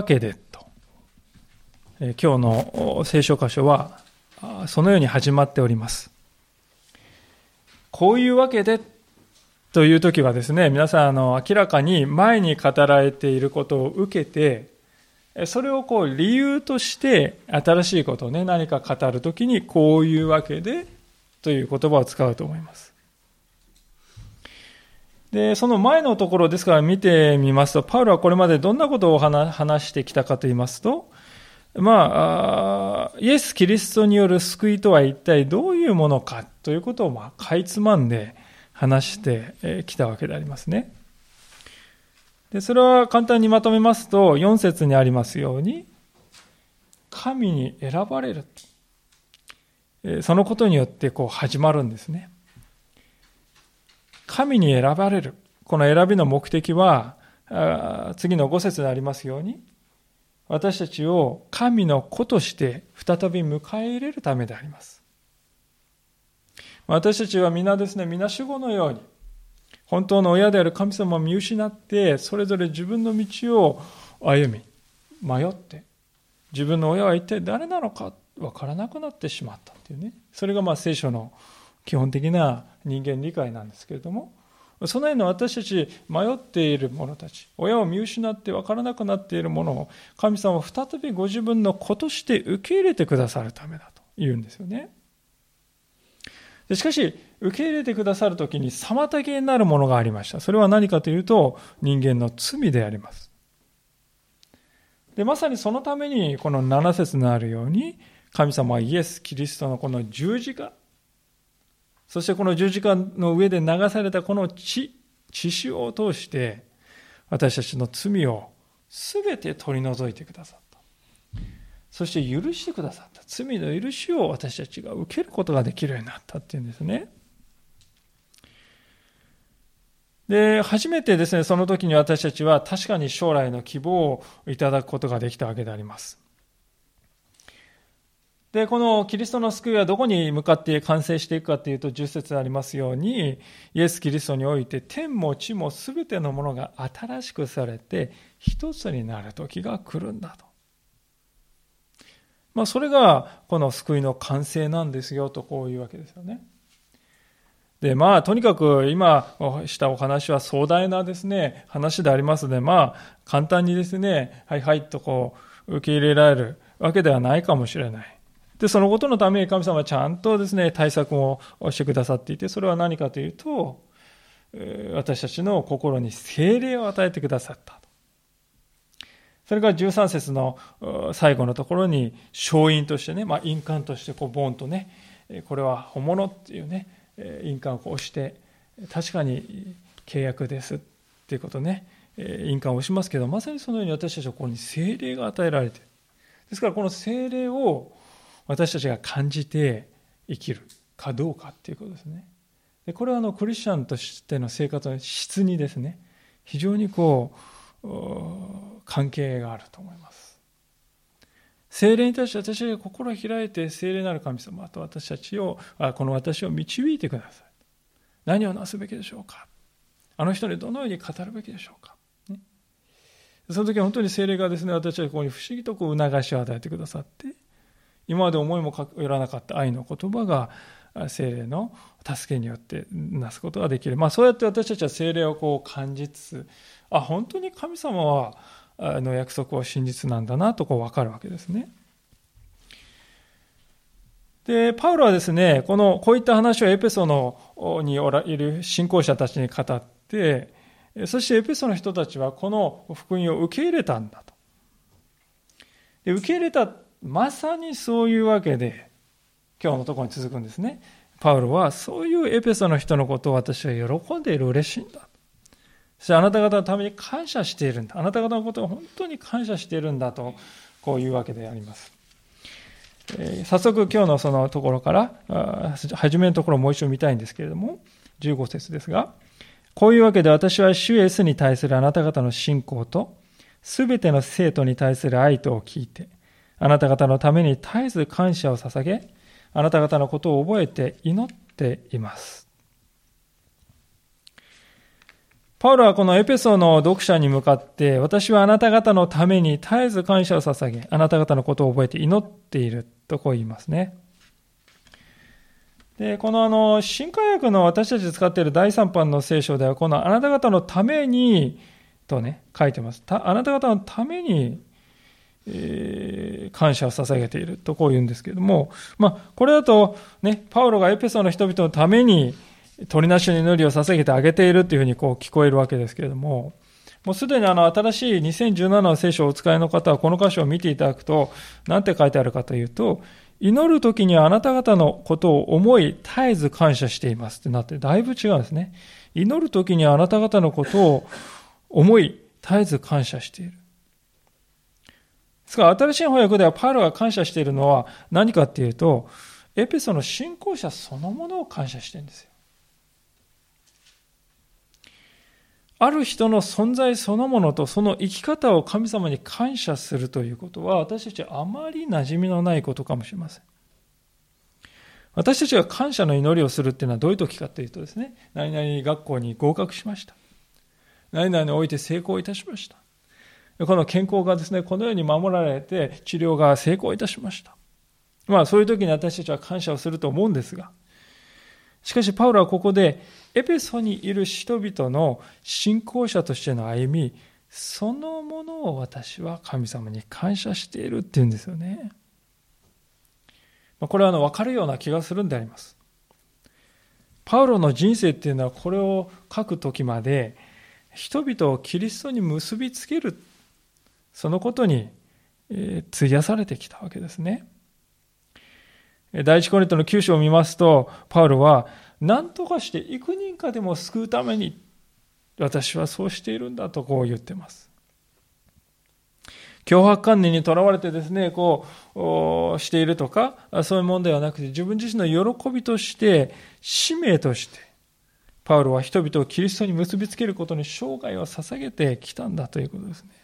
わけでと、今日の聖書箇所はそのように始まっております。こういうわけでという時はですね、皆さんあの明らかに前に語られていることを受けて、それをこう理由として新しいことをね、何か語るときにこういうわけでという言葉を使うと思います。で、その前のところですから見てみますと、パウロはこれまでどんなことを話してきたかと言いますと、まあ、イエス・キリストによる救いとは一体どういうものかということを、まあ、かいつまんで話してきたわけでありますね。で、それは簡単にまとめますと、4節にありますように、神に選ばれる。そのことによってこう始まるんですね。神に選ばれる。この選びの目的は、次の5節にありますように、私たちを神の子として再び迎え入れるためであります。私たちは皆ですね、皆主語のように、本当の親である神様を見失って、それぞれ自分の道を歩み、迷って、自分の親は一体誰なのか分からなくなってしまったっていうね。それがまあ聖書の基本的な人間理解なんですけれども、そのような私たち迷っている者たち、親を見失って分からなくなっているものを、神様は再びご自分の子として受け入れてくださるためだと言うんですよね。しかし、受け入れてくださるときに妨げになるものがありました。それは何かというと、人間の罪であります。で、まさにそのために、この7節のあるように、神様はイエス・キリストのこの十字架、そしてこの十字架の上で流されたこの血、血潮を通して、私たちの罪を全て取り除いてくださった。そして許してくださった。罪の許しを私たちが受けることができるようになったっていうんですね。で、初めてですね、その時に私たちは確かに将来の希望をいただくことができたわけであります。で、このキリストの救いはどこに向かって完成していくかというと、10節ありますように、イエス・キリストにおいて天も地も全てのものが新しくされて一つになる時が来るんだと。まあ、それがこの救いの完成なんですよとこういうわけですよね。で、まあ、とにかく今したお話は壮大なですね、話でありますので、まあ、簡単にですね、はいはいとこう、受け入れられるわけではないかもしれない。で、そのことのために神様はちゃんとですね、対策をしてくださっていて、それは何かというと、私たちの心に精霊を与えてくださった。それから13節の最後のところに、勝因としてね、まあ、印鑑としてこうボンとね、これは本物っていうね、印鑑を押して、確かに契約ですっていうことね、印鑑を押しますけど、まさにそのように私たちはここに精霊が与えられている。ですからこの精霊を私たちが感じて生きるかどうかっていうことですね。でこれはあのクリスチャンとしての生活の質にですね、非常にこう、関係があると思います。精霊に対して私が心を開いて精霊なる神様と私たちを、この私を導いてください。何をなすべきでしょうかあの人にどのように語るべきでしょうか、ね、その時は本当に精霊がですね、私はここに不思議とこう促しを与えてくださって、今まで思いもよらなかった愛の言葉が精霊の助けによってなすことができる。まあそうやって私たちは精霊をこう感じつつ、あ、本当に神様はの約束は真実なんだなとこう分かるわけですね。で、パウロはですね、この、こういった話をエペソのにおらいる信仰者たちに語って、そしてエペソの人たちはこの福音を受け入れたんだと。で受け入れたまさにそういうわけで、今日のところに続くんですね。パウロは、そういうエペソの人のことを私は喜んでいる、嬉しいんだ。そしてあなた方のために感謝しているんだ。あなた方のことを本当に感謝しているんだと、こういうわけであります。えー、早速今日のそのところから、初めのところをもう一度見たいんですけれども、15節ですが、こういうわけで私は主イエスに対するあなた方の信仰と、すべての生徒に対する愛とを聞いて、あなた方のために絶えず感謝を捧げ、あなた方のことを覚えて祈っています。パウロはこのエペソの読者に向かって、私はあなた方のために絶えず感謝を捧げ、あなた方のことを覚えて祈っているとこう言いますね。で、このあの、新科学の私たち使っている第三版の聖書では、このあなた方のために、とね、書いてます。あなた方のために、え、感謝を捧げているとこう言うんですけれども、まあ、これだと、ね、パウロがエペソの人々のために、鳥なしに祈りを捧げてあげているというふうにこう聞こえるわけですけれども、もうすでにあの新しい2017の聖書をお使いの方はこの箇所を見ていただくと、何て書いてあるかというと、祈るときにあなた方のことを思い絶えず感謝していますってなって、だいぶ違うんですね。祈るときにあなた方のことを思い絶えず感謝している。ですから新しい翻訳ではパウロが感謝しているのは何かっていうと、エペソの信仰者そのものを感謝してるんですよ。ある人の存在そのものとその生き方を神様に感謝するということは私たちはあまり馴染みのないことかもしれません。私たちが感謝の祈りをするっていうのはどういう時かというとですね、何々学校に合格しました。何々において成功いたしました。この健康がですね、このように守られて治療が成功いたしました。まあそういう時に私たちは感謝をすると思うんですが、しかしパウロはここでエペソにいる人々の信仰者としての歩み、そのものを私は神様に感謝しているっていうんですよね。これはあの分かるような気がするんであります。パウロの人生っていうのはこれを書くときまで人々をキリストに結びつけるそのことにえ費やされてきたわけですね。第一コリントの9章を見ますと、パウロは何とかして幾人かでも救うために私はそうしているんだとこう言ってます。脅迫観念にとらわれてですね、こうしているとか、そういうものではなくて、自分自身の喜びとして、使命として、パウロは人々をキリストに結びつけることに生涯を捧げてきたんだということですね。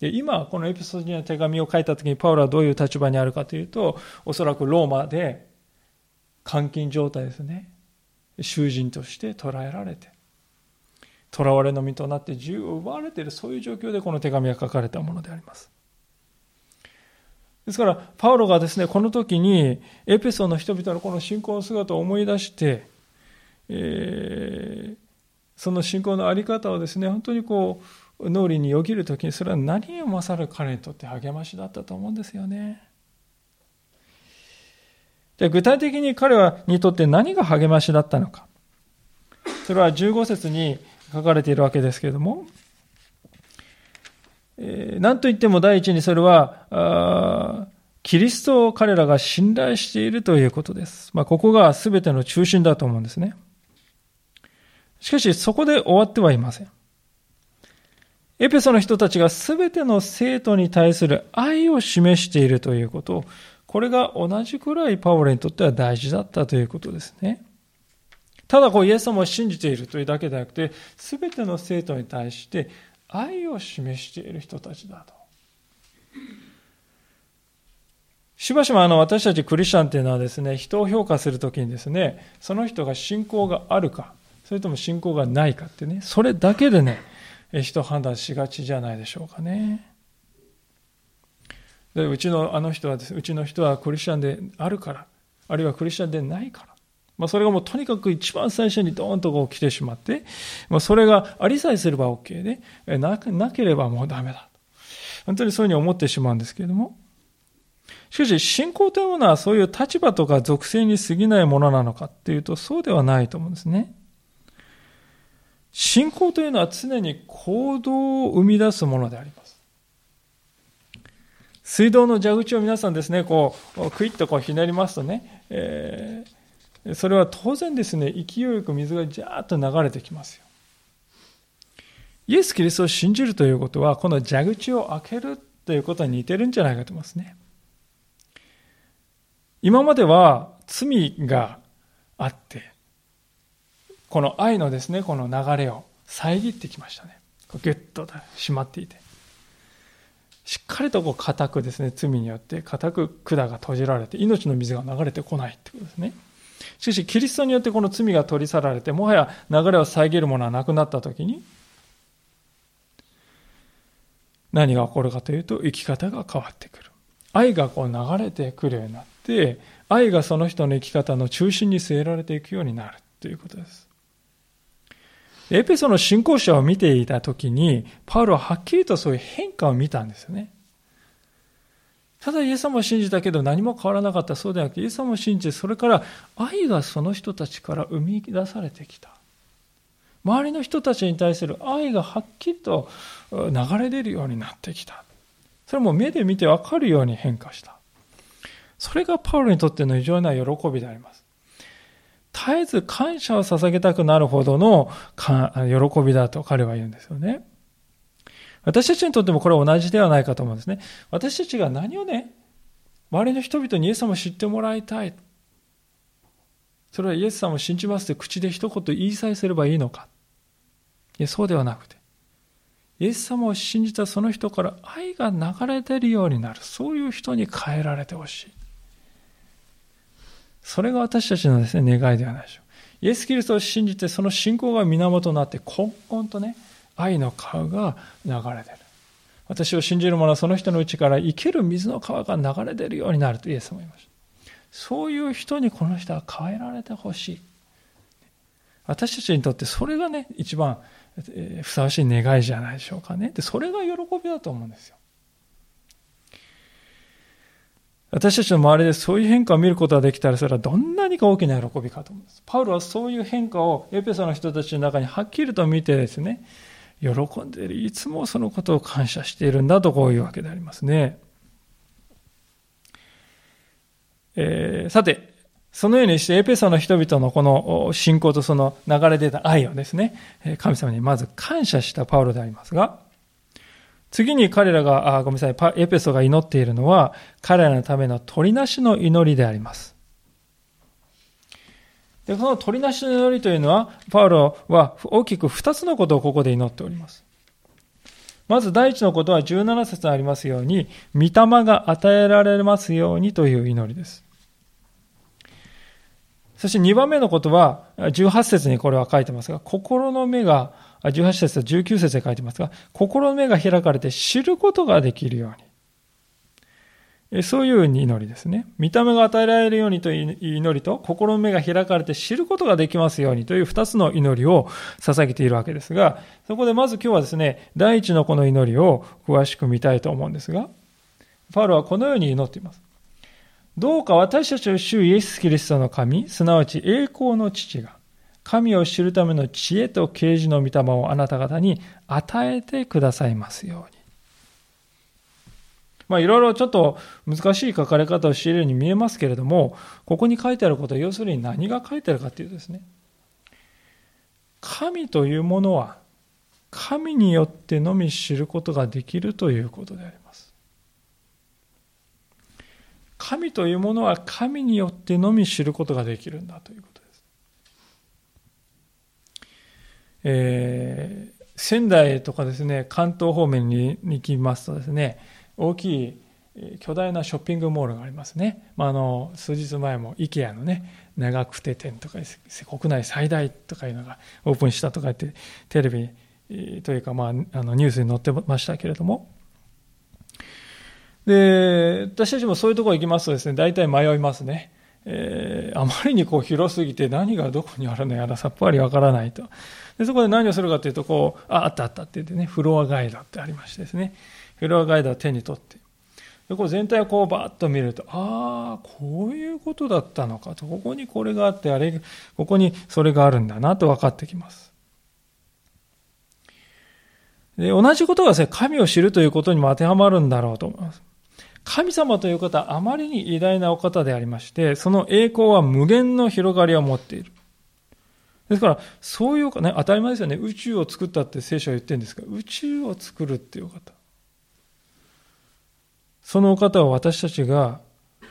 で今、このエピソードには手紙を書いたときに、パウロはどういう立場にあるかというと、おそらくローマで監禁状態ですね。囚人として捕らえられて、囚われの身となって自由を奪われている、そういう状況でこの手紙が書かれたものであります。ですから、パウロがですね、この時に、エペソの人々のこの信仰の姿を思い出して、えー、その信仰の在り方をですね、本当にこう、脳裏によぎる時に、それは何を勝る彼にとって励ましだったと思うんですよね。で具体的に彼はにとって何が励ましだったのか。それは15節に書かれているわけですけれども、えー、何と言っても第一にそれは、キリストを彼らが信頼しているということです。まあ、ここが全ての中心だと思うんですね。しかし、そこで終わってはいません。エペソの人たちが全ての生徒に対する愛を示しているということをこれが同じくらいパウロにとっては大事だったということですね。ただこうイエス様を信じているというだけではなくて、すべての生徒に対して愛を示している人たちだと。しばしばあの私たちクリスチャンっていうのはですね、人を評価するときにですね、その人が信仰があるか、それとも信仰がないかってね、それだけでね、人判断しがちじゃないでしょうかね。でうちのあの人はです、うちの人はクリスチャンであるから、あるいはクリスチャンでないから。まあ、それがもうとにかく一番最初にドーンとこう来てしまって、まあ、それがありさえすれば OK で、ななければもうダメだ。本当にそういうふうに思ってしまうんですけれども。しかし、信仰というものはそういう立場とか属性に過ぎないものなのかっていうと、そうではないと思うんですね。信仰というのは常に行動を生み出すものであります。水道の蛇口を皆さんですね、こう、クイッとこうひねりますとね、えー、それは当然ですね、勢いよく水がジャーッと流れてきますよ。イエス・キリストを信じるということは、この蛇口を開けるということに似てるんじゃないかと思いますね。今までは罪があって、この愛のですね、この流れを遮ってきましたね。ギュッと締まっていて。しっかりとこう固くですね、罪によって固く管が閉じられて、命の水が流れてこないってことですね。しかし、キリストによってこの罪が取り去られて、もはや流れを遮るものはなくなったときに、何が起こるかというと、生き方が変わってくる。愛がこう流れてくるようになって、愛がその人の生き方の中心に据えられていくようになるということです。エペソの信仰者を見ていたときに、パウロははっきりとそういう変化を見たんですよね。ただイエス様を信じたけど何も変わらなかったそうではなくて、イエス様を信じて、それから愛がその人たちから生み出されてきた。周りの人たちに対する愛がはっきりと流れ出るようになってきた。それも目で見てわかるように変化した。それがパウロにとっての異常な喜びであります。絶えず感謝を捧げたくなるほどの喜びだと彼は言うんですよね。私たちにとってもこれは同じではないかと思うんですね。私たちが何をね、周りの人々にイエス様を知ってもらいたい。それはイエス様を信じますって口で一言言いさえすればいいのか。いや、そうではなくて、イエス様を信じたその人から愛が流れ出るようになる。そういう人に変えられてほしい。それが私たちのですね、願いではないでしょう。イエス・キリストを信じて、その信仰が源となって、根本とね、愛の川が流れ出る。私を信じる者はその人のうちから生ける水の川が流れ出るようになるとイエスも言いました。そういう人にこの人は変えられてほしい。私たちにとってそれがね、一番ふさわしい願いじゃないでしょうかね。で、それが喜びだと思うんですよ。私たちの周りでそういう変化を見ることができたら、それはどんなにか大きな喜びかと思うんです。パウロはそういう変化をエペソの人たちの中にはっきりと見てですね、喜んでいる。いつもそのことを感謝しているんだとこういうわけでありますね。えー、さて、そのようにしてエペソの人々のこの信仰とその流れ出た愛をですね、神様にまず感謝したパウロでありますが、次に彼らが、あごめんなさい、エペソが祈っているのは、彼らのための取りなしの祈りであります。で、この取りなしの祈りというのは、パウロは大きく二つのことをここで祈っております。まず第一のことは17節にありますように、御霊が与えられますようにという祈りです。そして2番目のことは、18節にこれは書いてますが、心の目が18節と19節で書いてますが、心の目が開かれて知ることができるように。そういう祈りですね。見た目が与えられるようにという祈りと、心の目が開かれて知ることができますようにという二つの祈りを捧げているわけですが、そこでまず今日はですね、第一のこの祈りを詳しく見たいと思うんですが、パウロはこのように祈っています。どうか私たちを主イエス・キリストの神、すなわち栄光の父が、神を知るための知恵と啓示の御霊をあなた方に与えてくださいますように。まあいろいろちょっと難しい書かれ方をしているように見えますけれども、ここに書いてあることは要するに何が書いてあるかというとですね、神というものは神によってのみ知ることができるということであります。神というものは神によってのみ知ることができるんだということ。えー、仙台とかですね、関東方面に行きますとですね、大きい巨大なショッピングモールがありますね。まあ、あの数日前も IKEA のね、長久手店とか国内最大とかいうのがオープンしたとか言ってテレビというか、まあ、あのニュースに載ってましたけれども。で、私たちもそういうところ行きますとですね、大体迷いますね。えー、あまりにこう広すぎて何がどこにあるのやらさっぱりわからないと。でそこで何をするかというと、こう、あ、あったあったって言ってね、フロアガイドってありましてですね、フロアガイドを手に取って、でこう全体をこうバーッと見ると、ああ、こういうことだったのかと、ここにこれがあって、あれ、ここにそれがあるんだなと分かってきます。で同じことがですね、神を知るということにも当てはまるんだろうと思います。神様という方はあまりに偉大なお方でありまして、その栄光は無限の広がりを持っている。ですから、そういうかね、当たり前ですよね。宇宙を作ったって聖書は言ってるんですが、宇宙を作るっていう方。そのお方を私たちが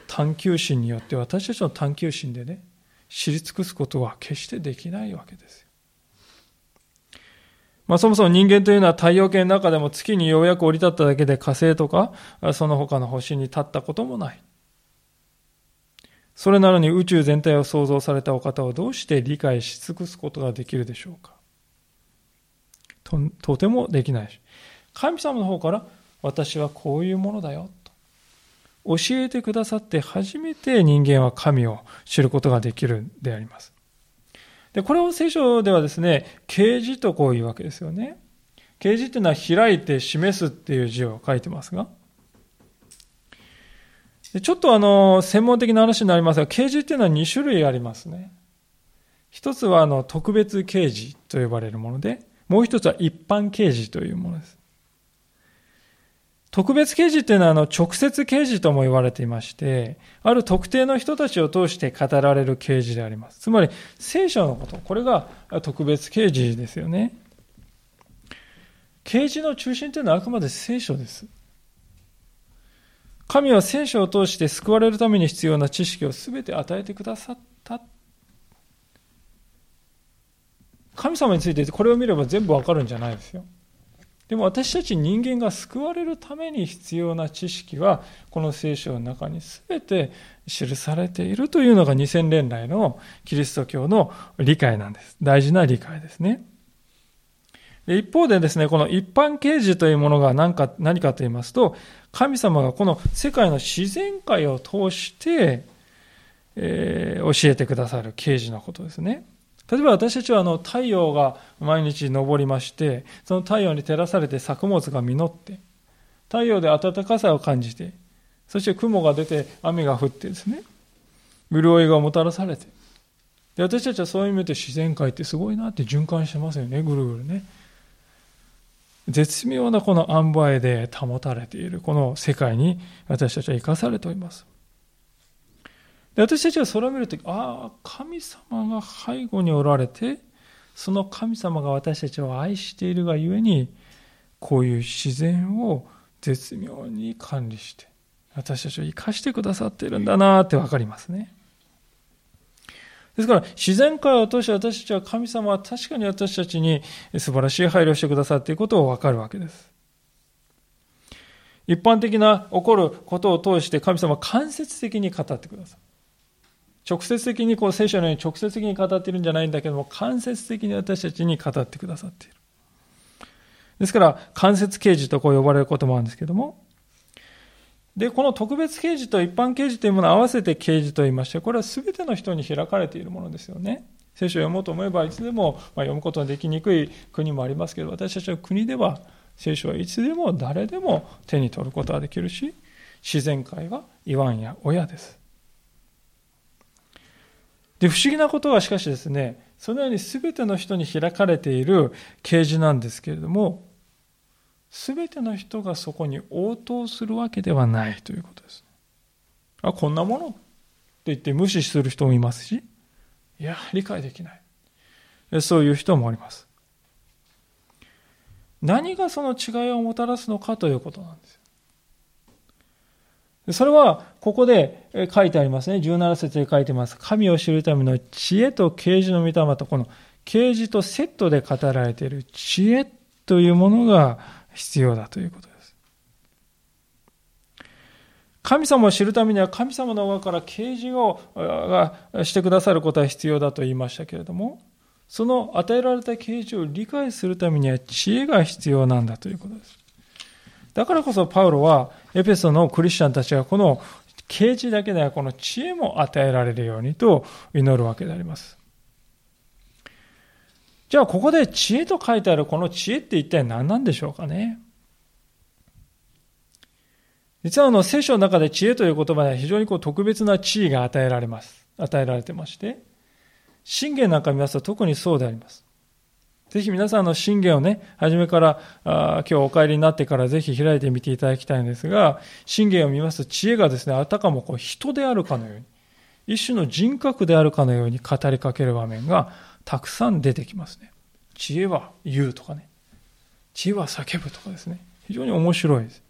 探求心によって、私たちの探求心でね、知り尽くすことは決してできないわけですよ。まあ、そもそも人間というのは太陽系の中でも月にようやく降り立っただけで火星とか、その他の星に立ったこともない。それなのに宇宙全体を創造されたお方をどうして理解し尽くすことができるでしょうか？ととてもできないし。神様の方から私はこういうものだよと教えてくださって初めて人間は神を知ることができるんであります。で、これを聖書ではですね、啓示とこういうわけですよね。啓示っていうのは開いて示すっていう字を書いてますが、でちょっとあの、専門的な話になりますが、啓示っていうのは2種類ありますね。一つはあの、特別啓示と呼ばれるもので、もう一つは一般啓示というものです。特別啓示っていうのはあの直接啓示とも言われていまして、ある特定の人たちを通して語られる啓示であります。つまり聖書のこと、これが特別啓示ですよね。啓示の中心というのはあくまで聖書です。神は聖書を通して救われるために必要な知識を全て与えてくださった。神様についてこれを見れば全部わかるんじゃないですよ。でも私たち人間が救われるために必要な知識はこの聖書の中に全て記されているというのが2000年来のキリスト教の理解なんです。大事な理解ですね。一方でですね、この一般啓示というものが何か何かと言いますと、神様がこの世界の自然界を通して、えー、教えてくださる啓示のことですね。例えば私たちはあの太陽が毎日昇りまして、その太陽に照らされて作物が実って、太陽で暖かさを感じて、そして雲が出て雨が降ってですね、潤いがもたらされて、で私たちはそういう意味で自然界ってすごいなって循環してますよね、ぐるぐるね。絶妙なこの塩梅で保たれているこの世界に私たちは生かされております。で私たちはそれを見るとああ神様が背後におられてその神様が私たちを愛しているがゆえにこういう自然を絶妙に管理して私たちを生かしてくださっているんだなって分かりますね。ですから、自然界を通して私たちは神様は確かに私たちに素晴らしい配慮をしてくださっていることを分かるわけです。一般的な起こることを通して神様は間接的に語ってくださる。直接的にこう聖書のように直接的に語っているんじゃないんだけども、間接的に私たちに語ってくださっている。ですから、間接啓示とこう呼ばれることもあるんですけども、で、この特別啓示と一般啓示というものを合わせて啓示と言いまして、これは全ての人に開かれているものですよね。聖書を読もうと思えばいつでも、ま、読むことができにくい国もありますけど、私たちの国では聖書はいつでも誰でも手に取ることができるし、自然界は言わんや親です。で、不思議なことはしかしですね、そのように全ての人に開かれている啓示なんですけれども、すべての人がそこに応答するわけではないということです。あ、こんなものって言って無視する人もいますし、いや、理解できない。そういう人もおります。何がその違いをもたらすのかということなんですそれは、ここで書いてありますね。17節で書いてます。神を知るための知恵と啓示の御霊と、この啓示とセットで語られている知恵というものが必要だということです。神様を知るためには神様の側から啓示をしてくださることは必要だと言いましたけれども、その与えられた啓示を理解するためには知恵が必要なんだということです。だからこそパウロはエペソのクリスチャンたちがこの啓示だけではこの知恵も与えられるようにと祈るわけであります。じゃあここで知恵と書いてあるこの知恵って一体何なんでしょうかね？実はあの聖書の中で知恵という言葉では非常にこう特別な地位が与えられます。与えられてまして、信玄なんか見ますと特にそうであります。ぜひ皆さんの信玄をね、初めからあ今日お帰りになってからぜひ開いてみていただきたいんですが、信玄を見ますと知恵がですね、あたかもこう人であるかのように、一種の人格であるかのように語りかける場面がたくさん出てきますね。知恵は言うとかね。知恵は叫ぶとかですね。非常に面白いです。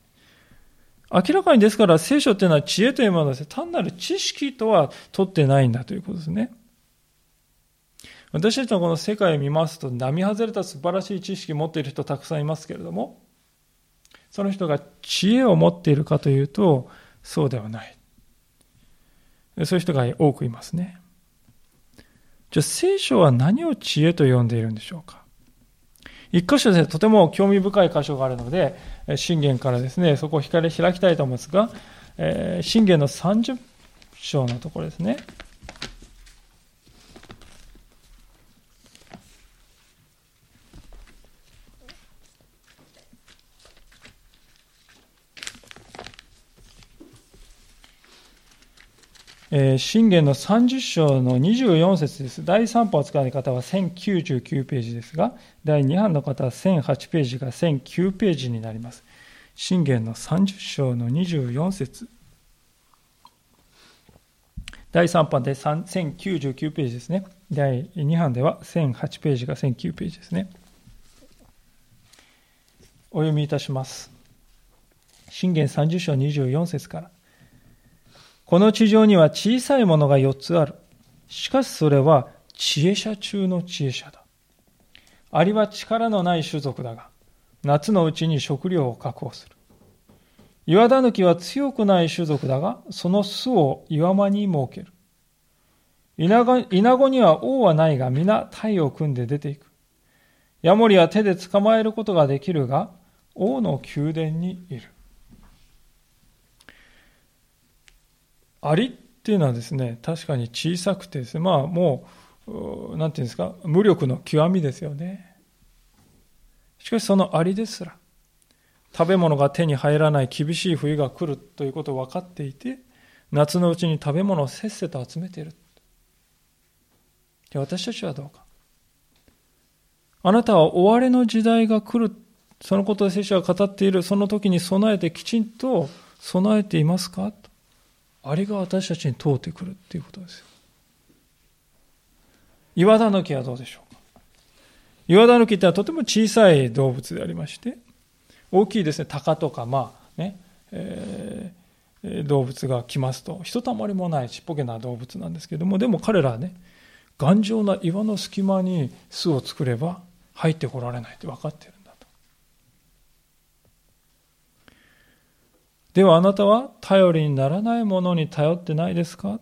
明らかにですから聖書っていうのは知恵というものはですね、単なる知識とは取ってないんだということですね。私たちのこの世界を見ますと、並外れた素晴らしい知識を持っている人たくさんいますけれども、その人が知恵を持っているかというと、そうではない。そういう人が多くいますね。じゃあ聖書は何を知恵と呼んでいるんでしょうか？一箇所でねとても興味深い箇所があるので、信玄からですね、そこを光開きたいと思うんですが、えー、信玄の30章のところですね。えー、信玄の30章の24節です。第3版を使う方は1099ページですが、第2版の方は1008ページが1009ページになります。信玄の30章の24節第3版で1099ページですね。第2版では1008ページが1009ページですね。お読みいたします。信玄30章24節から。この地上には小さいものが4つある。しかしそれは知恵者中の知恵者だ。アリは力のない種族だが、夏のうちに食料を確保する。岩タヌキは強くない種族だが、その巣を岩間に設ける。稲子には王はないが、皆体を組んで出ていく。ヤモリは手で捕まえることができるが、王の宮殿にいる。アリっていうのはですね、確かに小さくてですね、まあもう、なんていうんですか、無力の極みですよね。しかしそのアリですら、食べ物が手に入らない厳しい冬が来るということを分かっていて、夏のうちに食べ物をせっせと集めている。じゃ私たちはどうか。あなたは終わりの時代が来る、そのことで聖書が語っている、その時に備えてきちんと備えていますか？あれが私たちに通ってくるっていうことです。岩ダヌキはどうでしょうか？岩ダヌキってはとても小さい動物でありまして、大きいですね、鷹とか、まあね、えー、動物が来ますと、ひとたまりもないちっぽけな動物なんですけども、でも彼らはね、頑丈な岩の隙間に巣を作れば入ってこられないって分かってる。ではあなたは頼りにならないものに頼ってないですか？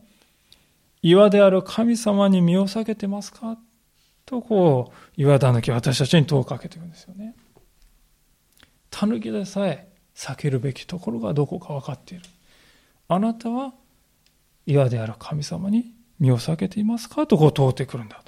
岩である神様に身を下げてますか？とこう、岩だぬき私たちに問うかけているんですよね。たぬきでさえ避けるべきところがどこか分かっている。あなたは岩である神様に身を下げていますか？とこう問うてくるんだ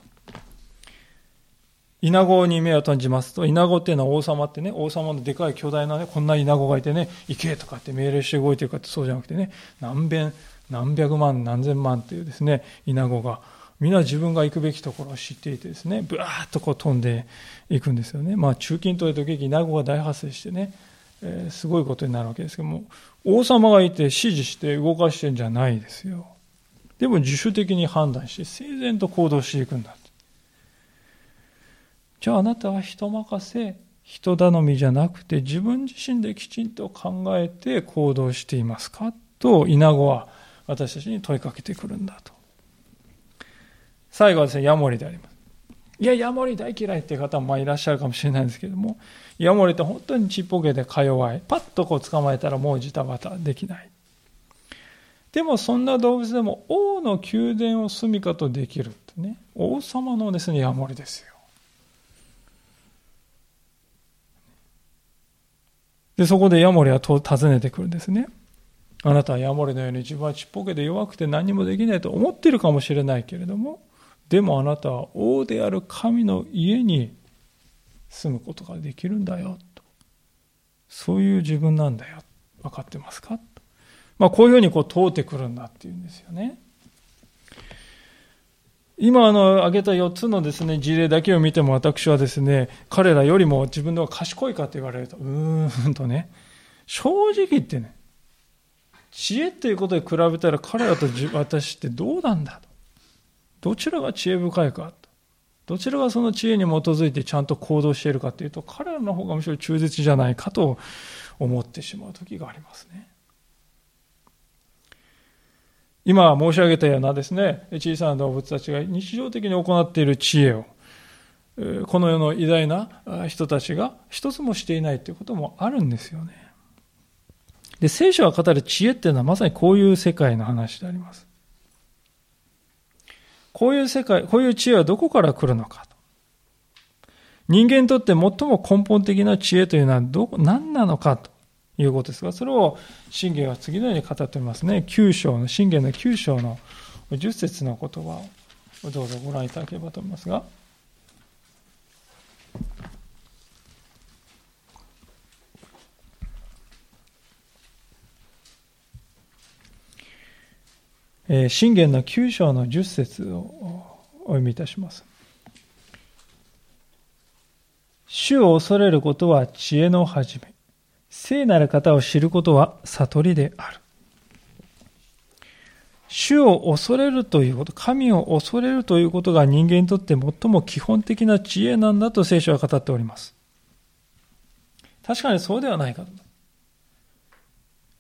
と。稲子に目を閉じますと、稲子っていうのは王様ってね、王様のでかい巨大なね、こんな稲子がいてね、行けとかって命令して動いてるかってそうじゃなくてね、何遍、何百万、何千万っていうですね、稲子が、皆自分が行くべきところを知っていてですね、ブワーッとこう飛んでいくんですよね。まあ中近東で時々稲子が大発生してね、えー、すごいことになるわけですけども、王様がいて指示して動かしてんじゃないですよ。でも自主的に判断して整然と行動していくんだ。じゃああなたは人任せ、人頼みじゃなくて自分自身できちんと考えて行動していますか？と稲子は私たちに問いかけてくるんだと。最後はですね、ヤモリであります。いや、ヤモリ大嫌いっていう方もいらっしゃるかもしれないんですけども、ヤモリって本当にちっぽけでか弱い。パッとこう捕まえたらもうジタバタできない。でもそんな動物でも王の宮殿を住みかとできるってね、王様のですね、ヤモリですよ。で、そこでヤモリは尋ねてくるんですね。あなたはヤモリのように自分はちっぽけで弱くて何もできないと思っているかもしれないけれども、でもあなたは王である神の家に住むことができるんだよと。そういう自分なんだよ。分かってますか？まあ、こういうふうにこう問うてくるんだっていうんですよね。今あの挙げた4つのですね事例だけを見ても私はですね彼らよりも自分の方が賢いかと言われるとうーんとね正直言ってね知恵っていうことで比べたら彼らと私ってどうなんだとどちらが知恵深いかとどちらがその知恵に基づいてちゃんと行動しているかというと彼らの方がむしろ忠実じゃないかと思ってしまう時がありますね。今申し上げたようなですね、小さな動物たちが日常的に行っている知恵を、この世の偉大な人たちが一つもしていないということもあるんですよね。で、聖書が語る知恵っていうのはまさにこういう世界の話であります。こういう世界、こういう知恵はどこから来るのかと。人間にとって最も根本的な知恵というのはど、何なのかということですが、それを信玄は次のように語っておりますね。9章の、信玄の9章の10節の言葉をどうぞご覧いただければと思いますが。信玄の9章の10節をお読みいたします。主を恐れることは知恵の始め。聖なる方を知ることは悟りである。主を恐れるということ、神を恐れるということが人間にとって最も基本的な知恵なんだと聖書は語っております。確かにそうではないかと。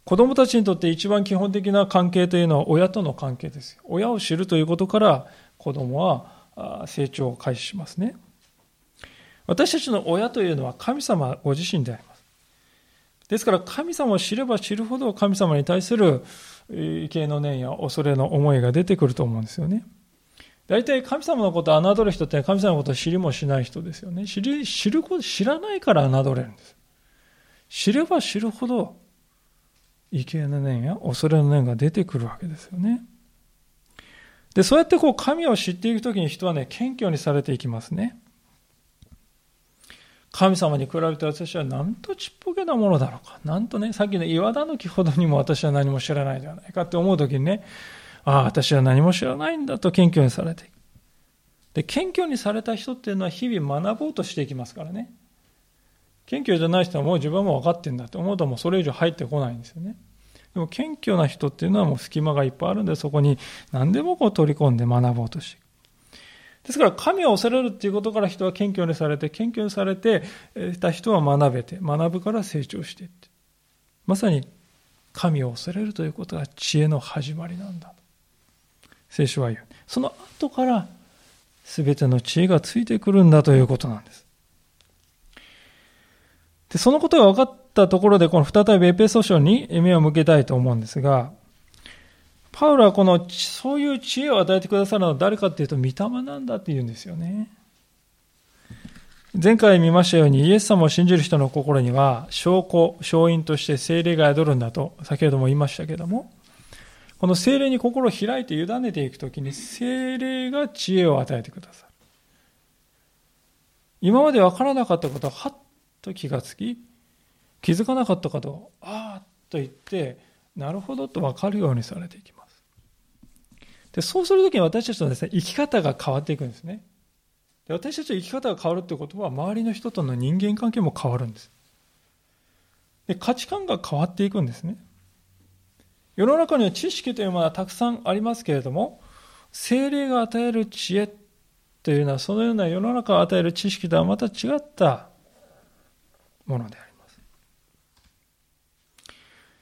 子供たちにとって一番基本的な関係というのは親との関係です。親を知るということから子供は成長を開始しますね。私たちの親というのは神様ご自身であります。ですから神様を知れば知るほど神様に対する畏敬の念や恐れの思いが出てくると思うんですよね。大体神様のことを侮る人って神様のことを知りもしない人ですよね。知り知ること知らないから侮れるんです。知れば知るほど畏敬の念や恐れの念が出てくるわけですよね。で、そうやってこう神を知っていくときに人はね、謙虚にされていきますね。神様に比べて私はなんとちっぽけなものだろうか。なんとね、さっきの岩だぬきほどにも私は何も知らないではないかって思うときにね、ああ、私は何も知らないんだと謙虚にされていく。で、謙虚にされた人っていうのは日々学ぼうとしていきますからね。謙虚じゃない人はもう自分も分かってんだと思うともうそれ以上入ってこないんですよね。でも謙虚な人っていうのはもう隙間がいっぱいあるんでそこに何でもこう取り込んで学ぼうとしていく。ですから神を恐れるっていうことから人は謙虚にされて謙虚にされてた人は学べて学ぶから成長していって。まさに神を恐れるということが知恵の始まりなんだ聖書は言う。その後から全ての知恵がついてくるんだということなんです。で、そのことが分かったところで、この再びエペソ書に目を向けたいと思うんですが、パウロはこの、そういう知恵を与えてくださるのは誰かっていうと、御霊なんだって言うんですよね。前回見ましたように、イエス様を信じる人の心には、証拠、証因として精霊が宿るんだと、先ほども言いましたけども、この精霊に心を開いて委ねていくときに、精霊が知恵を与えてくださる。今まで分からなかったことは、はっと気がつき気づかなかった方をああと言ってなるほどと分かるようにされていきますでそうするときに私たちのです、ね、生き方が変わっていくんですね。で私たちの生き方が変わるということは周りの人との人間関係も変わるんです。で価値観が変わっていくんですね。世の中には知識というものはたくさんありますけれども精霊が与える知恵というのはそのような世の中を与える知識とはまた違ったものであります。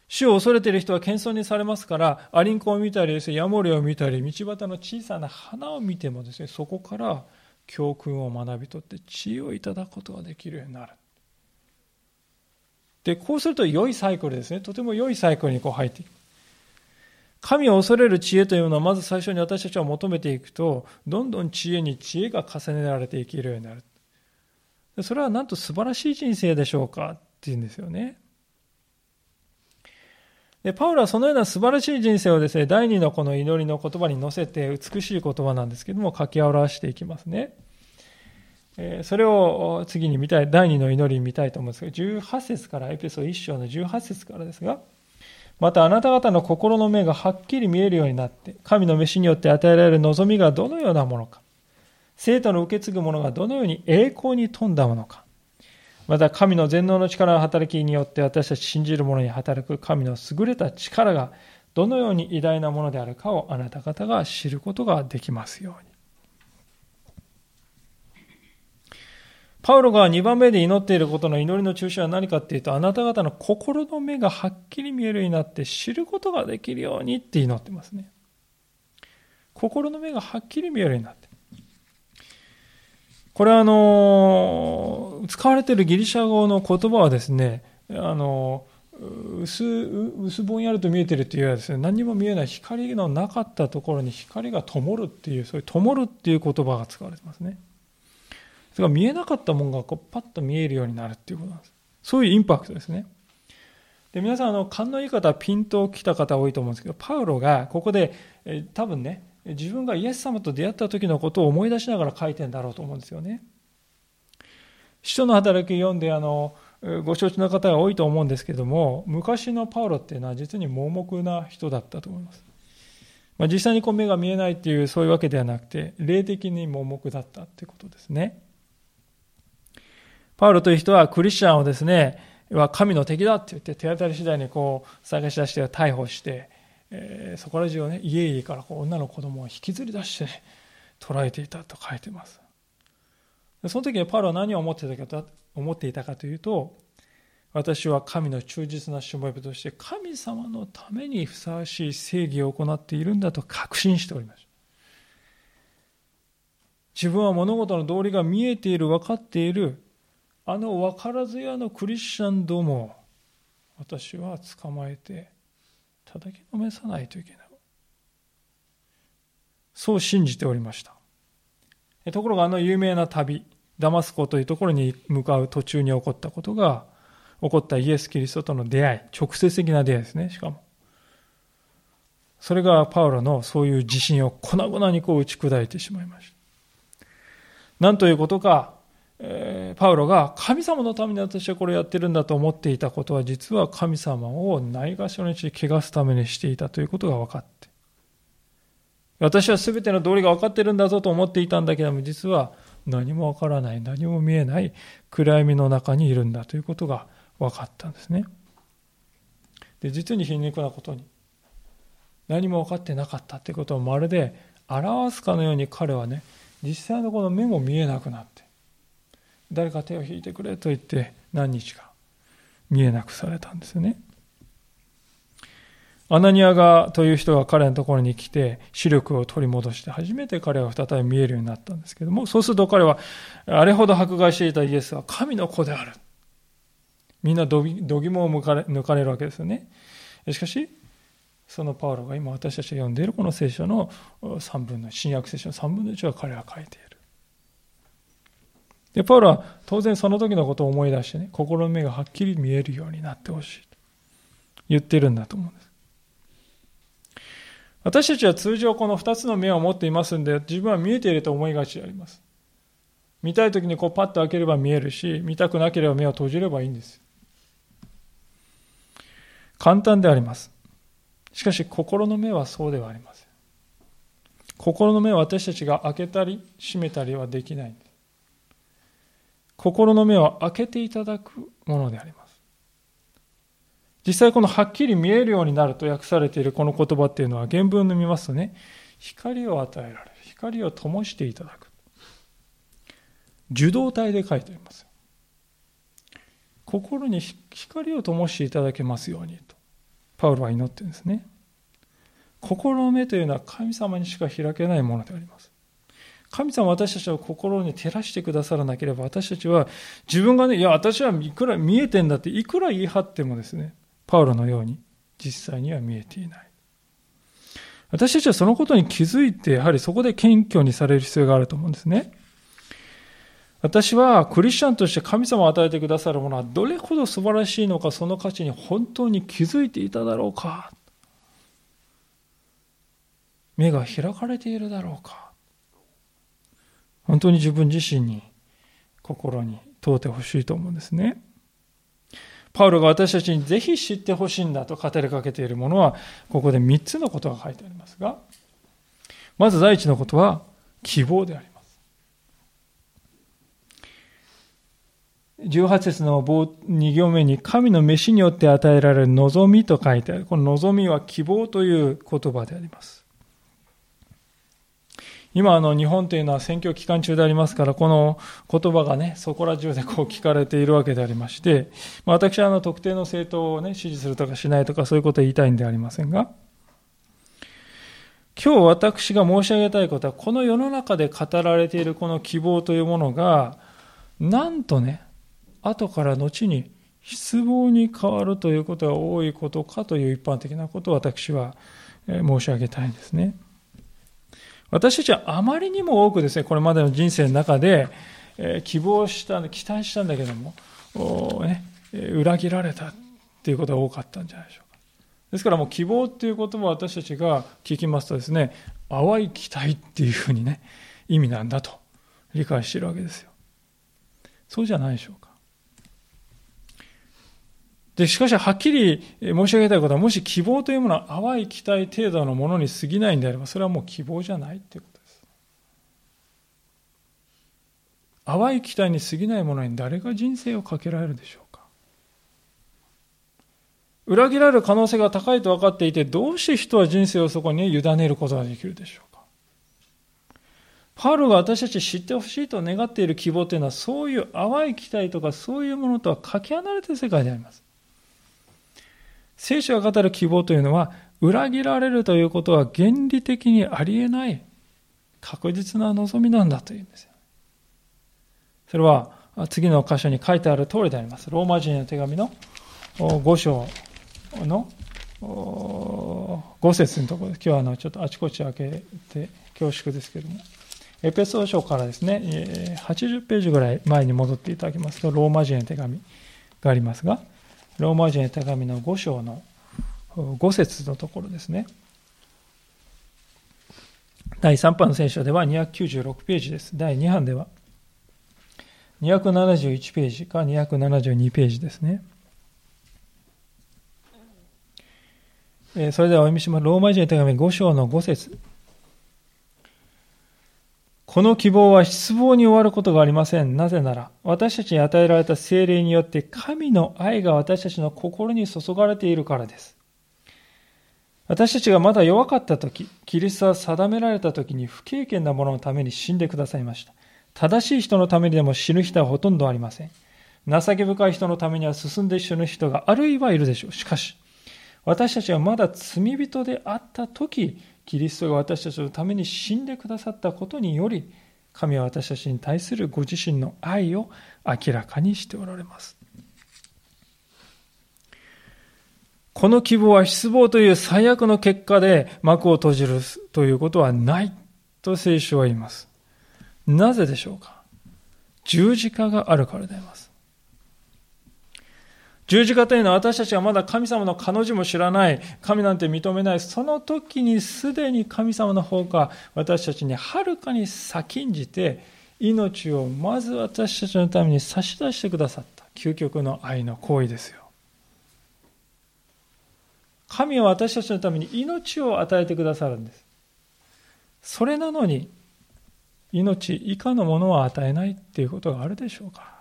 主を恐れている人は謙遜にされますから、アリンコを見たりです、ね、ヤモリを見たり、道端の小さな花を見てもですね、そこから教訓を学び取って知恵をいただくことができるようになる。で、こうすると良いサイクルですね。とても良いサイクルにこう入っていく。神を恐れる知恵というのはまず最初に私たちは求めていくと、どんどん知恵に知恵が重ねられていけるようになる。それはなんと素晴らしい人生でしょうかっていうんですよね。パウロはそのような素晴らしい人生をですね、第二のこの祈りの言葉に乗せて美しい言葉なんですけども、書き表していきますね。それを次に見たい、第二の祈り見たいと思うんですが、18節から、エペソ1章の18節からですが、またあなた方の心の目がはっきり見えるようになって、神の飯によって与えられる望みがどのようなものか、生徒の受け継ぐ者がどのように栄光に富んだものか、また神の全能の力の働きによって私たち信じる者に働く神の優れた力がどのように偉大なものであるかをあなた方が知ることができますように。パウロが2番目で祈っていることの祈りの中心は何かっていうと、あなた方の心の目がはっきり見えるようになって知ることができるようにって祈ってますね。心の目がはっきり見えるようになって。これはあの、使われているギリシャ語の言葉はですね、あの、薄薄ぼんやりと見えているというよりはですね、何も見えない光のなかったところに光が灯るっていう、そういう灯るっていう言葉が使われてますね。それが見えなかったものがこうパッと見えるようになるっていうことなんです。そういうインパクトですね。で皆さん、あの、勘のいい方ピンと来た方多いと思うんですけど、パウロがここで、え多分ね、自分がイエス様と出会った時のことを思い出しながら書いてんだろうと思うんですよね。使徒の働き読んで、あの、ご承知の方が多いと思うんですけども、昔のパウロっていうのは実に盲目な人だったと思います。まあ、実際にこう目が見えないっていうそういうわけではなくて、霊的に盲目だったってことですね。パウロという人はクリスチャンをですね、は神の敵だって言って手当たり次第にこう探し出して逮捕して、えー、そこら中をね家々からこう女の子供を引きずり出して、ね、捕らえていたと書いてます。その時にパウロは何を思っていたかと思っていたかというと私は神の忠実なしもべとして神様のためにふさわしい正義を行っているんだと確信しておりました自分は物事の道理が見えている分かっているあの分からずやのクリスチャンども私は捕まえて叩きのめさないといけない。そう信じておりました。ところがあの有名な旅ダマスコというところに向かう途中に起こったことが起こったイエス・キリストとの出会い直接的な出会いですねしかも。それがパウロのそういう自信を粉々にこう打ち砕いてしまいました。何ということかえー、パウロが神様のために私はこれをやってるんだと思っていたことは実は神様をないがしろにして汚すためにしていたということが分かって。私は全ての道理が分かってるんだぞと思っていたんだけども実は何も分からない何も見えない暗闇の中にいるんだということが分かったんですね。で実に皮肉なことに何も分かってなかったということをまるで表すかのように彼はね実際のこの目も見えなくなって。誰か手を引いてくれと言って何日か見えなくされたんですよね。アナニアがという人が彼のところに来て視力を取り戻して初めて彼は再び見えるようになったんですけどもそうすると彼はあれほど迫害していたイエスは神の子である。みんな度肝を抜かれるわけですよね。しかしそのパウロが今私たちが読んでいるこの聖書の3分の新約聖書の3分の1は彼は書いている。で、パウロは当然その時のことを思い出してね、心の目がはっきり見えるようになってほしいと言ってるんだと思うんです。私たちは通常この2つの目を持っていますんで、自分は見えていると思いがちであります。見たい時にこうパッと開ければ見えるし、見たくなければ目を閉じればいいんです。簡単であります。しかし心の目はそうではありません。心の目は私たちが開けたり閉めたりはできないんです。心の目を開けていただくものであります。実際このはっきり見えるようになると訳されているこの言葉っていうのは原文で見ますとね、光を与えられる。光を灯していただく。受動体で書いてあります。心に光を灯していただけますようにと、パウロは祈ってるんですね。心の目というのは神様にしか開けないものであります。神様私たちを心に照らしてくださらなければ、私たちは自分がね、いや、私はいくら見えてんだって、いくら言い張ってもですね、パウロのように実際には見えていない。私たちはそのことに気づいて、やはりそこで謙虚にされる必要があると思うんですね。私はクリスチャンとして神様を与えてくださるものはどれほど素晴らしいのか、その価値に本当に気づいていただろうか。目が開かれているだろうか。本当に自分自身に心に問うてほしいと思うんですね。パウロが私たちにぜひ知ってほしいんだと語りかけているものは、ここで3つのことが書いてありますが、まず第一のことは、希望であります。18節の2行目に、神の飯によって与えられる望みと書いてある。この望みは希望という言葉であります。今あの日本というのは選挙期間中でありますから、この言葉がね、そこら中でこう聞かれているわけでありまして、まあ、私はあの特定の政党をね、支持するとかしないとかそういうことを言いたいんではありませんが、今日私が申し上げたいことは、この世の中で語られているこの希望というものが、なんとね、後から後に失望に変わるということが多いことかという一般的なことを私は申し上げたいんですね。私たちはあまりにも多くですね、これまでの人生の中で、え、希望した、期待したんだけども、ね、裏切られたっていうことが多かったんじゃないでしょうか。ですからもう希望っていう言葉を私たちが聞きますとですね、淡い期待っていうふうにね、意味なんだと理解しているわけですよ。そうじゃないでしょうか。で、しかしはっきり申し上げたいことは、もし希望というものは淡い期待程度のものに過ぎないんであれば、それはもう希望じゃないということです。淡い期待に過ぎないものに誰が人生をかけられるでしょうか。裏切られる可能性が高いと分かっていて、どうして人は人生をそこに委ねることができるでしょうか。パウロが私たち知ってほしいと願っている希望というのは、そういう淡い期待とかそういうものとはかけ離れた世界であります。聖書が語る希望というのは、裏切られるということは原理的にありえない確実な望みなんだというんですよ。それは次の箇所に書いてある通りであります。ローマ人の手紙の5章の5節のところです、今日はあのちょっとあちこち開けて恐縮ですけれども、エペソー書からですね、80ページぐらい前に戻っていただきますと、ローマ人の手紙がありますが、ローマ人の手紙の5章の5節のところですね。第3版の聖書では296ページです。第2版では271ページか272ページですね。それではお読みします。ローマ人の手紙5章の5節この希望は失望に終わることがありません。なぜなら、私たちに与えられた精霊によって神の愛が私たちの心に注がれているからです。私たちがまだ弱かった時、キリストは定められた時に不経験な者ののために死んでくださいました。正しい人のためにでも死ぬ人はほとんどありません。情け深い人のためには進んで死ぬ人があるいはいるでしょう。しかし、私たちはまだ罪人であった時、キリストが私たちのために死んでくださったことにより、神は私たちに対するご自身の愛を明らかにしておられます。この希望は失望という最悪の結果で幕を閉じるということはないと聖書は言います。なぜでしょうか？十字架があるからであります。十字架というのは私たちはまだ神様の彼女も知らない、神なんて認めない、その時にすでに神様の方が私たちにはるかに先んじて、命をまず私たちのために差し出してくださった究極の愛の行為ですよ。神は私たちのために命を与えてくださるんです。それなのに、命以下のものは与えないっていうことがあるでしょうか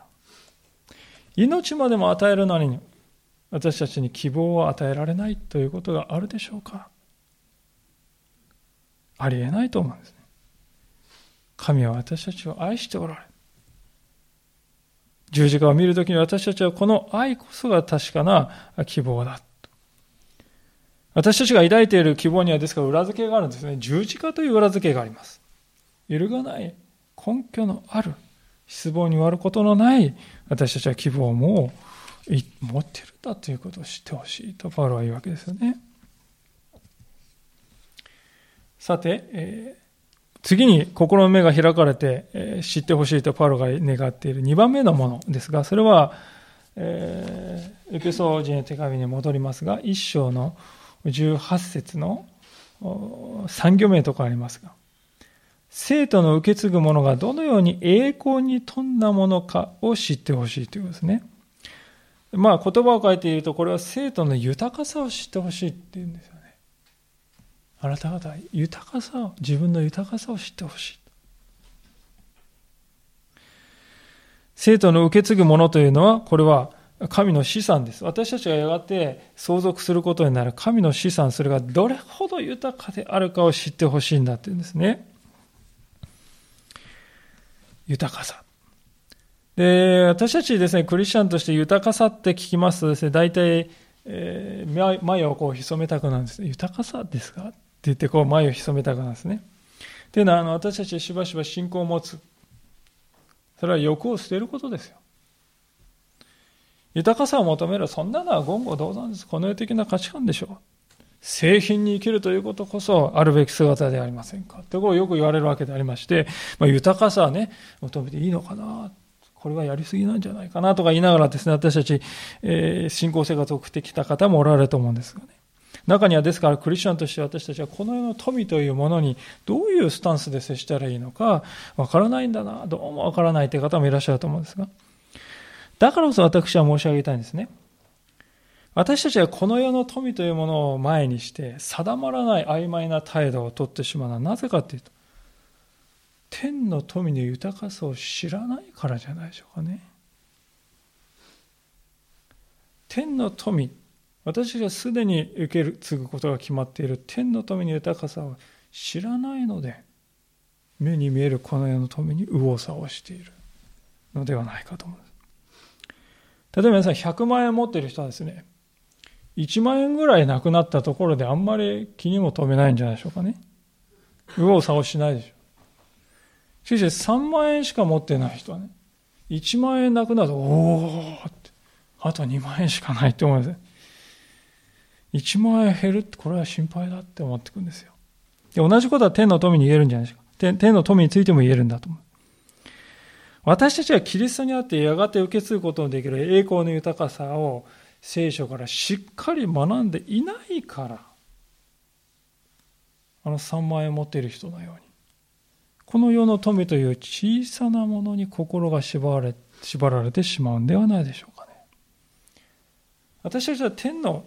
命までも与えるのに私たちに希望を与えられないということがあるでしょうか？ありえないと思うんですね。神は私たちを愛しておられる。十字架を見るときに私たちはこの愛こそが確かな希望だ。私たちが抱いている希望にはですから裏付けがあるんですね。十字架という裏付けがあります。揺るがない根拠のある失望に終わることのない私たちは希望も持っているんだということを知ってほしいとパウロは言うわけですよね。さて、えー、次に心の目が開かれて、えー、知ってほしいとパウロが願っている2番目のものですが、それは、えー、エペソー人の手紙に戻りますが、1章の18節の3行目とかありますが、生徒の受け継ぐものがどのように栄光に富んだものかを知ってほしいということですね。まあ言葉を書いていると、これは生徒の豊かさを知ってほしいっていうんですよね。あなた方、豊かさを、自分の豊かさを知ってほしい。生徒の受け継ぐものというのは、これは神の資産です。私たちがやがて相続することになる神の資産、それがどれほど豊かであるかを知ってほしいんだっていうんですね。豊かさ。で、私たちですね、クリスチャンとして豊かさって聞きますとですね、大体、えー、眉をこう潜めたくなるんですね。豊かさですか？って言ってこう眉を潜めたくなるんですね。っていうのは、あの、私たちしばしば信仰を持つ。それは欲を捨てることですよ。豊かさを求める、そんなのは言語道断です。この世的な価値観でしょう。製品に生きるということこそあるべき姿ではありませんかところよく言われるわけでありまして、まあ、豊かさはね、求めていいのかな。これはやりすぎなんじゃないかなとか言いながらですね、私たち、えー、信仰生活を送ってきた方もおられると思うんですがね。中にはですからクリスチャンとして私たちはこの世の富というものにどういうスタンスで接したらいいのかわからないんだな、どうもわからないという方もいらっしゃると思うんですが。だからこそ私は申し上げたいんですね。私たちはこの世の富というものを前にして定まらない曖昧な態度をとってしまうのはなぜかというと天の富の豊かさを知らないからじゃないでしょうかね。天の富私がすでに受ける継ぐことが決まっている天の富の豊かさを知らないので目に見えるこの世の富に右往左往しているのではないかと思います。例えば皆さん100万円持っている人はですね1万円ぐらいなくなったところであんまり気にも留めないんじゃないでしょうかね。右往左往しないでしょう。しかし3万円しか持ってない人はね、1万円なくなると、おおって、あと2万円しかないって思うんです。1万円減るってこれは心配だって思ってくんですよ。で同じことは天の富に言えるんじゃないですか。天天の富についても言えるんだと思う。私たちはキリストにあってやがて受け継ぐことのできる栄光の豊かさを聖書からしっかり学んでいないから、あの3万円持っている人のように、この世の富という小さなものに心が縛られ縛られてしまうんではないでしょうかね。私たちは天の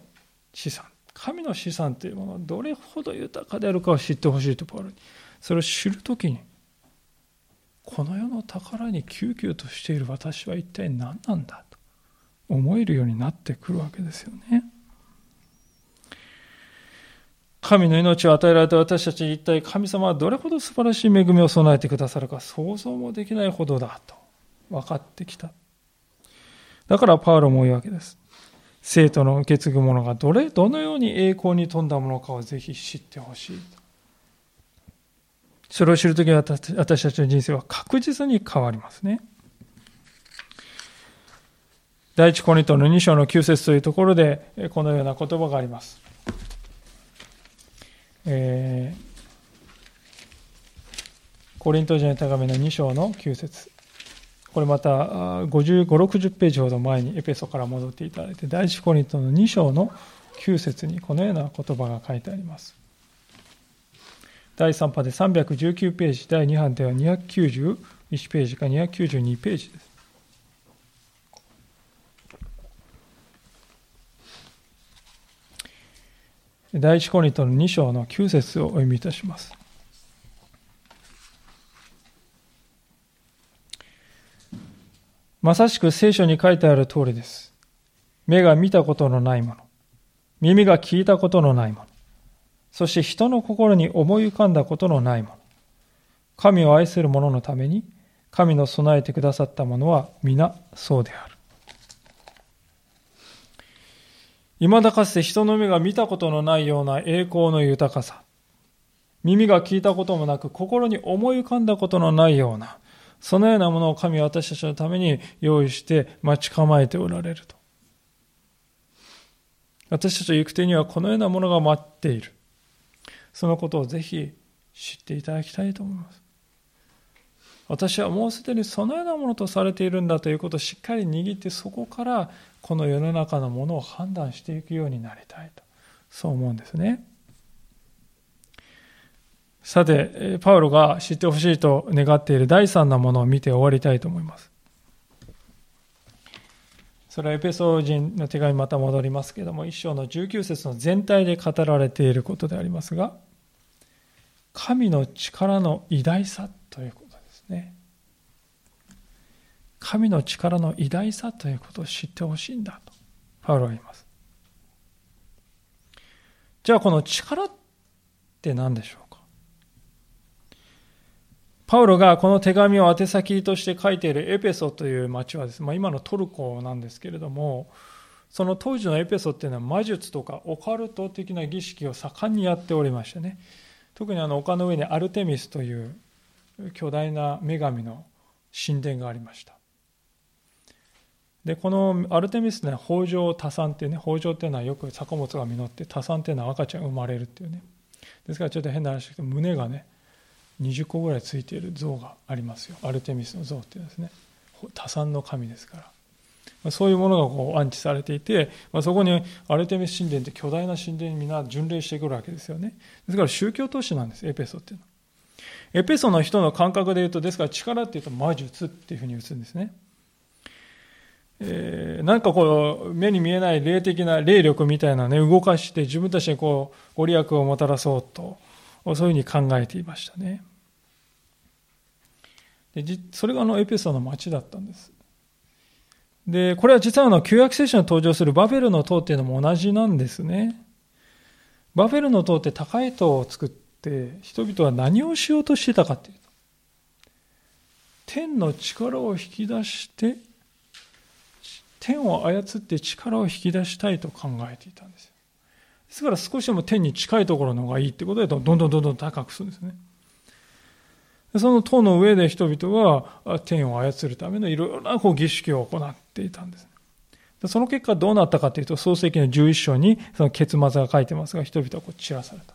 資産神の資産というものはどれほど豊かであるかを知ってほしいところにそれを知るときにこの世の宝に救急としている私は一体何なんだ思えるようになってくるわけですよね。神の命を与えられた私たちに一体神様はどれほど素晴らしい恵みを備えてくださるか想像もできないほどだと分かってきた。だからパウロも言うわけです。生徒の受け継ぐものがどれ、どのように栄光に富んだものかをぜひ知ってほしい。それを知るときに私たちの人生は確実に変わりますね。第一コリントの2章の9節というところで、このような言葉があります。えー、コリント人の手紙の2章の9節これまた55、60ページほど前にエペソから戻っていただいて、第一コリントの2章の9節にこのような言葉が書いてあります。第3波で319ページ、第2版では291ページか292ページです。第一コリントの2章の9節をお読みいたします。まさしく聖書に書いてある通りです。目が見たことのないもの、耳が聞いたことのないもの、そして人の心に思い浮かんだことのないもの、神を愛する者のために、神の備えてくださったものは皆そうである。未だかつて人の目が見たことのないような栄光の豊かさ、耳が聞いたこともなく心に思い浮かんだことのないようなそのようなものを神は私たちのために用意して待ち構えておられると。私たちの行く手にはこのようなものが待っている。そのことをぜひ知っていただきたいと思います。私はもうすでにそのようなものとされているんだということをしっかり握ってそこからこの世の中のものを判断していくようになりたいとそう思うんですね。さて、パウロが知ってほしいと願っている第三なものを見て終わりたいと思います。それはエペソー人の手紙また戻りますけども、一章の19節の全体で語られていることでありますが、神の力の偉大さということですね。神の力の偉大さということを知ってほしいんだと、パウロは言います。じゃあこの力って何でしょうか？パウロがこの手紙を宛先として書いているエペソという町はですね、まあ、今のトルコなんですけれども、その当時のエペソっていうのは魔術とかオカルト的な儀式を盛んにやっておりましてね、特にあの丘の上にアルテミスという巨大な女神の神殿がありました。で、このアルテミスね、北条多産っていうね、北条っていうのはよく作物が実って、多産っていうのは赤ちゃんが生まれるっていうね。ですからちょっと変な話ですけど、胸がね、20個ぐらいついている像がありますよ。アルテミスの像っていうですね。多産の神ですから。まそういうものがこう安置されていて、まあ、そこにアルテミス神殿って巨大な神殿にみんな巡礼してくるわけですよね。ですから宗教都市なんです、エペソっていうのは。エペソの人の感覚で言うと、ですから力っていうと魔術っていうふうに打つんですね。えー、なんかこう、目に見えない霊的な霊力みたいなね、動かして自分たちにこう、ご利益をもたらそうと、そういうふうに考えていましたね。でそれがあのエペソの町だったんです。で、これは実はあの旧約聖書に登場するバベルの塔っていうのも同じなんですね。バベルの塔って高い塔を作って、人々は何をしようとしてたかっていうと、天の力を引き出して、天を操って力を引き出したいと考えていたんです。ですから少しでも天に近いところの方がいいってことで、どんどんどんどん高くするんですね。その塔の上で人々は天を操るためのいろいろなこう儀式を行っていたんです。その結果どうなったかというと、創世記の11章にその結末が書いてますが、人々はこう散らされた。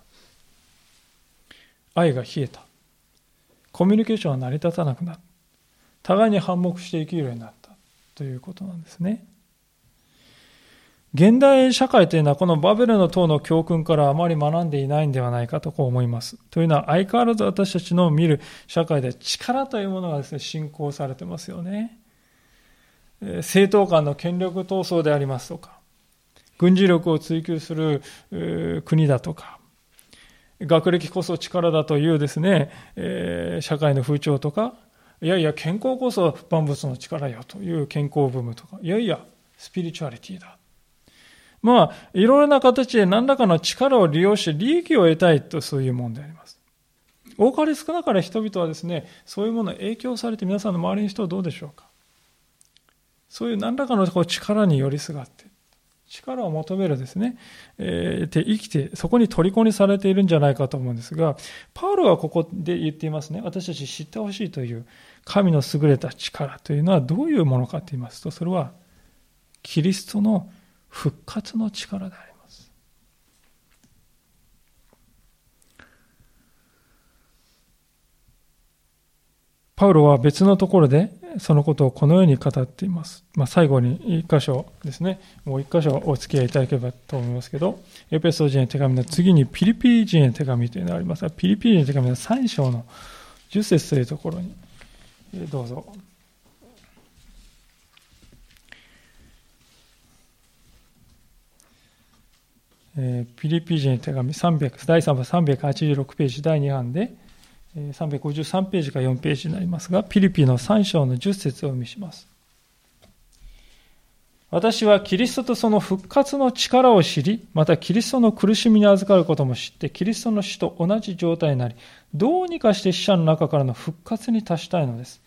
愛が冷えた。コミュニケーションは成り立たなくなった。互いに反目して生きるようになったということなんですね。現代社会というのはこのバベルの塔の教訓からあまり学んでいないんではないかとこう思います。というのは相変わらず私たちの見る社会で力というものがですね、信仰されてますよね。政党間の権力闘争でありますとか、軍事力を追求する国だとか、学歴こそ力だというですね、社会の風潮とか、いやいや健康こそ万物の力よという健康ブームとか、いやいやスピリチュアリティだ。まあ、いろいろな形で何らかの力を利用して利益を得たいとそういうもんであります。多かれ少なかれ人々はですね、そういうものに影響されて皆さんの周りの人はどうでしょうかそういう何らかの力に寄りすがって、力を求めるですね、えー、で生きて、そこに虜にされているんじゃないかと思うんですが、パウロはここで言っていますね。私たち知ってほしいという神の優れた力というのはどういうものかと言いますと、それはキリストの復活の力であります。パウロは別のところでそのことをこのように語っています。まあ、最後に一箇所ですね。もう一箇所お付き合いいただければと思いますけど、エペソ人の手紙の次にピリピリ人への手紙というのがありますが、ピリピリ人の手紙の3章の10節というところに、どうぞえー、ピリピ人の手紙300第3部386ページ第2版で、353ページか4ページになりますが、ピリピの3章の10節を意味します。私はキリストとその復活の力を知り、またキリストの苦しみに預かることも知って、キリストの死と同じ状態になり、どうにかして死者の中からの復活に達したいのです。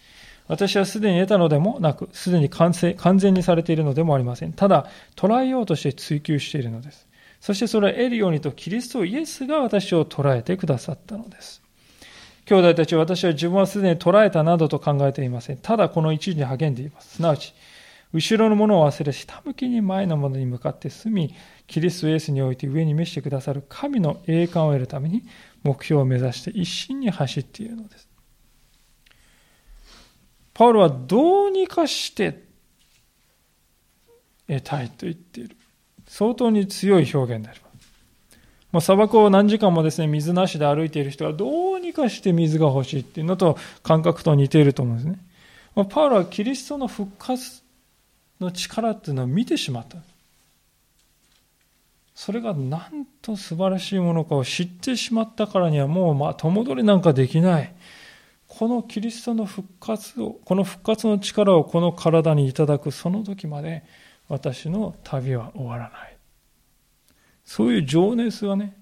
私はすでに得たのでもなく、すでに完成完全にされているのでもありません。ただ、捉えようとして追求しているのです。そしてそれを得るようにとキリストイエスが私を捉えてくださったのです。兄弟たちは私は自分はすでに捉えたなどと考えていません。ただこの一時に励んでいます。すなわち、後ろのものを忘れ、下向きに前のものに向かって進み、キリストイエスにおいて上に召してくださる神の栄冠を得るために目標を目指して一心に走っているのです。パウロはどうにかして得たいと言っている。相当に強い表現であります。もう砂漠を何時間もですね、水なしで歩いている人はどうにかして水が欲しいっていうのと感覚と似ていると思うんですね。パウロはキリストの復活の力っていうのを見てしまった。それがなんと素晴らしいものかを知ってしまったからにはもうまあ戸戻りなんかできない。このキリストの復活を、この復活の力をこの体にいただくその時まで私の旅は終わらない。そういう情熱がね、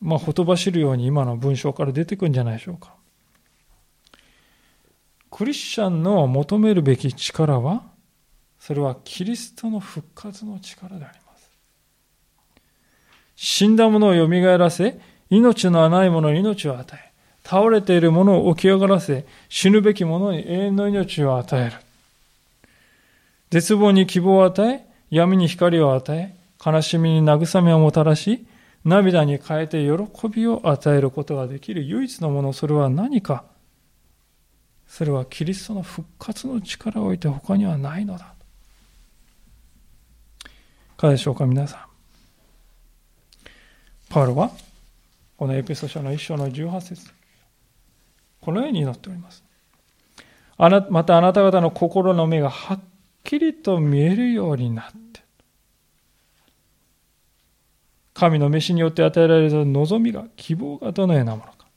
まあ、ほとばしるように今の文章から出てくるんじゃないでしょうか。クリスチャンの求めるべき力は、それはキリストの復活の力であります。死んだ者を蘇らせ、命のない者に命を与え、倒れている者を起き上がらせ、死ぬべき者に永遠の命を与える。絶望に希望を与え、闇に光を与え、悲しみに慰めをもたらし、涙に変えて喜びを与えることができる唯一のもの、それは何か。それはキリストの復活の力を置いて他にはないのだ。いかがでしょうか、皆さん。パウロは、このエペソ書の一章の18節このように祈っております。あなまたあなた方の心の目がはっきりと見えるようになって、神の飯によって与えられた望みが、希望がどのようなものか、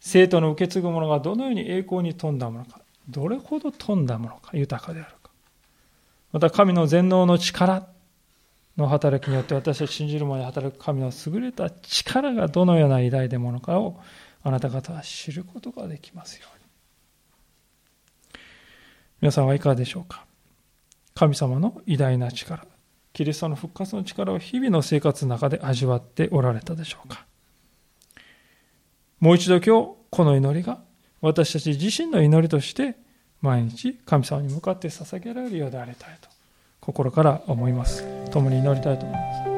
生徒の受け継ぐものがどのように栄光に富んだものか、どれほど富んだものか、豊かであるか。また神の全能の力の働きによって私は信じる者に働く神の優れた力がどのような偉大でものかをあなた方は知ることができますように。皆さんはいかがでしょうか。神様の偉大な力、キリストの復活の力を日々の生活の中で味わっておられたでしょうかもう一度今日、この祈りが私たち自身の祈りとして毎日神様に向かって捧げられるようでありたいと心から思います。共に祈りたいと思います。